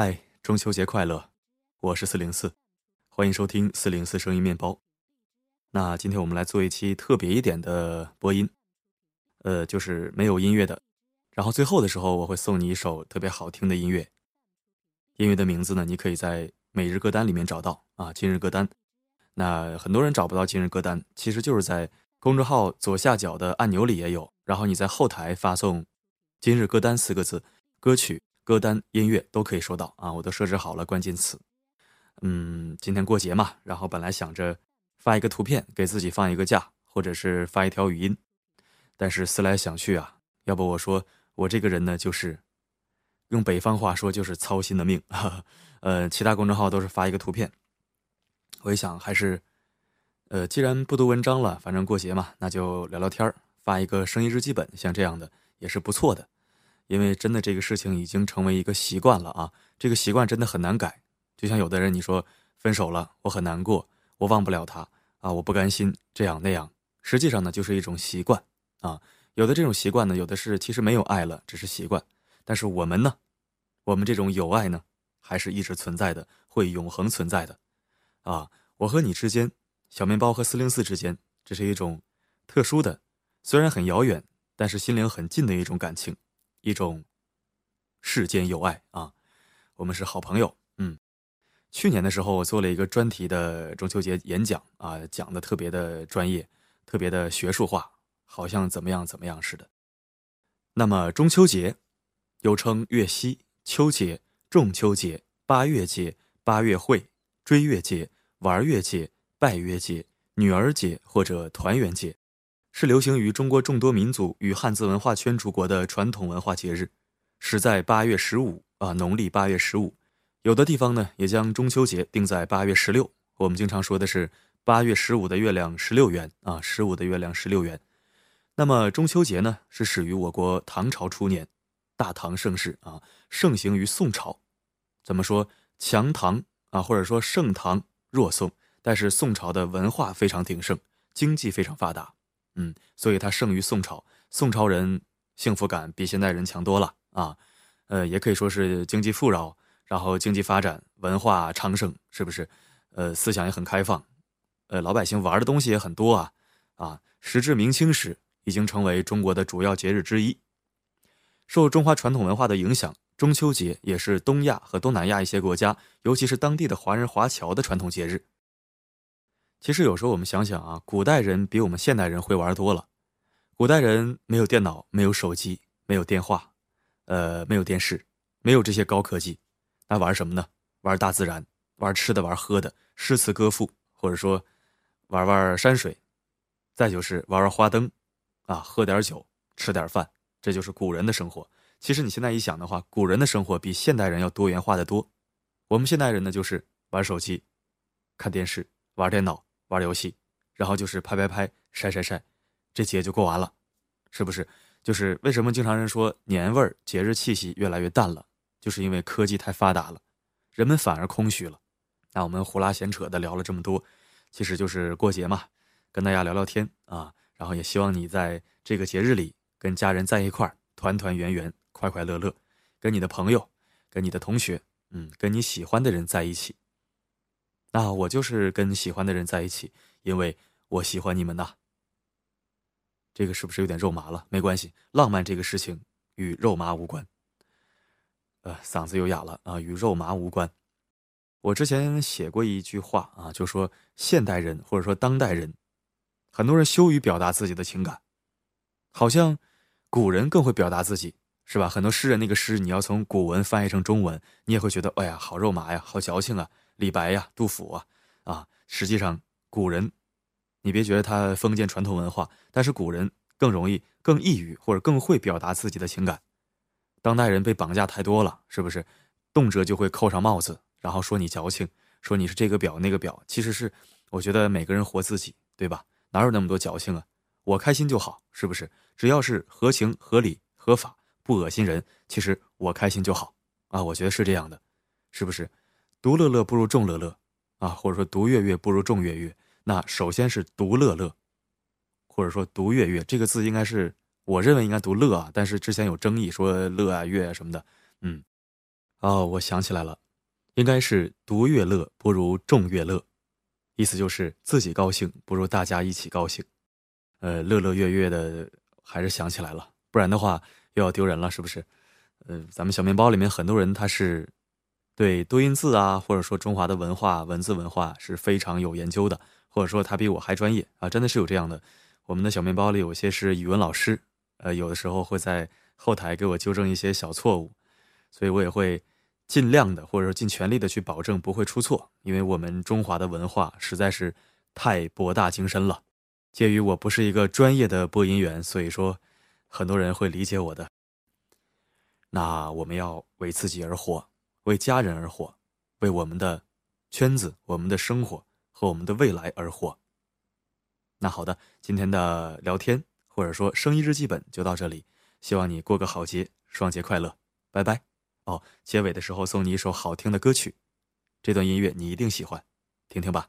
嗨，中秋节快乐！我是四零四，欢迎收听四零四声音面包。那今天我们来做一期特别一点的播音，呃，就是没有音乐的。然后最后的时候，我会送你一首特别好听的音乐。音乐的名字呢，你可以在每日歌单里面找到啊，今日歌单。那很多人找不到今日歌单，其实就是在公众号左下角的按钮里也有。然后你在后台发送“今日歌单”四个字，歌曲。歌单音乐都可以收到啊，我都设置好了关键词。嗯，今天过节嘛，然后本来想着发一个图片给自己放一个假，或者是发一条语音，但是思来想去啊，要不我说我这个人呢，就是用北方话说就是操心的命。呃，其他公众号都是发一个图片，我一想还是，呃，既然不读文章了，反正过节嘛，那就聊聊天发一个声音日记本，像这样的也是不错的。因为真的这个事情已经成为一个习惯了啊，这个习惯真的很难改。就像有的人你说分手了，我很难过，我忘不了他啊，我不甘心这样那样。实际上呢，就是一种习惯啊。有的这种习惯呢，有的是其实没有爱了，只是习惯。但是我们呢，我们这种有爱呢，还是一直存在的，会永恒存在的啊。我和你之间，小面包和四零四之间，这是一种特殊的，虽然很遥远，但是心灵很近的一种感情。一种世间友爱啊，我们是好朋友。嗯，去年的时候我做了一个专题的中秋节演讲啊，讲的特别的专业，特别的学术化，好像怎么样怎么样似的。那么中秋节又称月夕、秋节、仲秋节、八月节、八月会、追月节、玩月节、拜月节、女儿节或者团圆节。是流行于中国众多民族与汉字文化圈出国的传统文化节日，始在八月十五啊，农历八月十五。有的地方呢，也将中秋节定在八月十六。我们经常说的是八月十五的月亮十六圆啊，十五的月亮十六圆。那么中秋节呢，是始于我国唐朝初年，大唐盛世啊，盛行于宋朝。怎么说强唐啊，或者说盛唐弱宋？但是宋朝的文化非常鼎盛，经济非常发达。嗯，所以它胜于宋朝。宋朝人幸福感比现代人强多了啊，呃，也可以说是经济富饶，然后经济发展，文化昌盛，是不是？呃，思想也很开放，呃，老百姓玩的东西也很多啊啊。时至明清时，已经成为中国的主要节日之一。受中华传统文化的影响，中秋节也是东亚和东南亚一些国家，尤其是当地的华人华侨的传统节日。其实有时候我们想想啊，古代人比我们现代人会玩多了。古代人没有电脑，没有手机，没有电话，呃，没有电视，没有这些高科技，那玩什么呢？玩大自然，玩吃的，玩喝的，诗词歌赋，或者说玩玩山水，再就是玩玩花灯，啊，喝点酒，吃点饭，这就是古人的生活。其实你现在一想的话，古人的生活比现代人要多元化的多。我们现代人呢，就是玩手机，看电视，玩电脑。玩游戏，然后就是拍拍拍、晒晒晒，这节就过完了，是不是？就是为什么经常人说年味儿、节日气息越来越淡了，就是因为科技太发达了，人们反而空虚了。那我们胡拉闲扯的聊了这么多，其实就是过节嘛，跟大家聊聊天啊。然后也希望你在这个节日里跟家人在一块儿，团团圆圆、快快乐乐，跟你的朋友、跟你的同学，嗯，跟你喜欢的人在一起。那我就是跟喜欢的人在一起，因为我喜欢你们呐。这个是不是有点肉麻了？没关系，浪漫这个事情与肉麻无关。呃，嗓子又哑了啊，与肉麻无关。我之前写过一句话啊，就说现代人或者说当代人，很多人羞于表达自己的情感，好像古人更会表达自己，是吧？很多诗人那个诗，你要从古文翻译成中文，你也会觉得，哎呀，好肉麻呀，好矫情啊。李白呀，杜甫啊，啊，实际上古人，你别觉得他封建传统文化，但是古人更容易、更易于或者更会表达自己的情感。当代人被绑架太多了，是不是？动辄就会扣上帽子，然后说你矫情，说你是这个表那个表。其实是，我觉得每个人活自己，对吧？哪有那么多矫情啊？我开心就好，是不是？只要是合情、合理、合法，不恶心人，其实我开心就好啊。我觉得是这样的，是不是？独乐乐不如众乐乐，啊，或者说独乐乐不如众乐乐。那首先是独乐乐，或者说独乐乐这个字应该是我认为应该读乐啊，但是之前有争议说乐啊乐啊什么的，嗯，哦，我想起来了，应该是独乐乐不如众乐乐，意思就是自己高兴不如大家一起高兴。呃，乐乐乐乐的，还是想起来了，不然的话又要丢人了，是不是？呃，咱们小面包里面很多人他是对多音字啊，或者说中华的文化、文字文化是非常有研究的，或者说他比我还专业啊，真的是有这样的。我们的小面包里有些是语文老师，呃，有的时候会在后台给我纠正一些小错误，所以我也会尽量的或者说尽全力的去保证不会出错，因为我们中华的文化实在是太博大精深了。鉴于我不是一个专业的播音员，所以说很多人会理解我的。那我们要为自己而活，为家人而活，为我们的圈子、我们的生活和我们的未来而活。那好的，今天的聊天或者说生意日记本就到这里，希望你过个好节，双节快乐，拜拜。哦，结尾的时候送你一首好听的歌曲，这段音乐你一定喜欢，听听吧。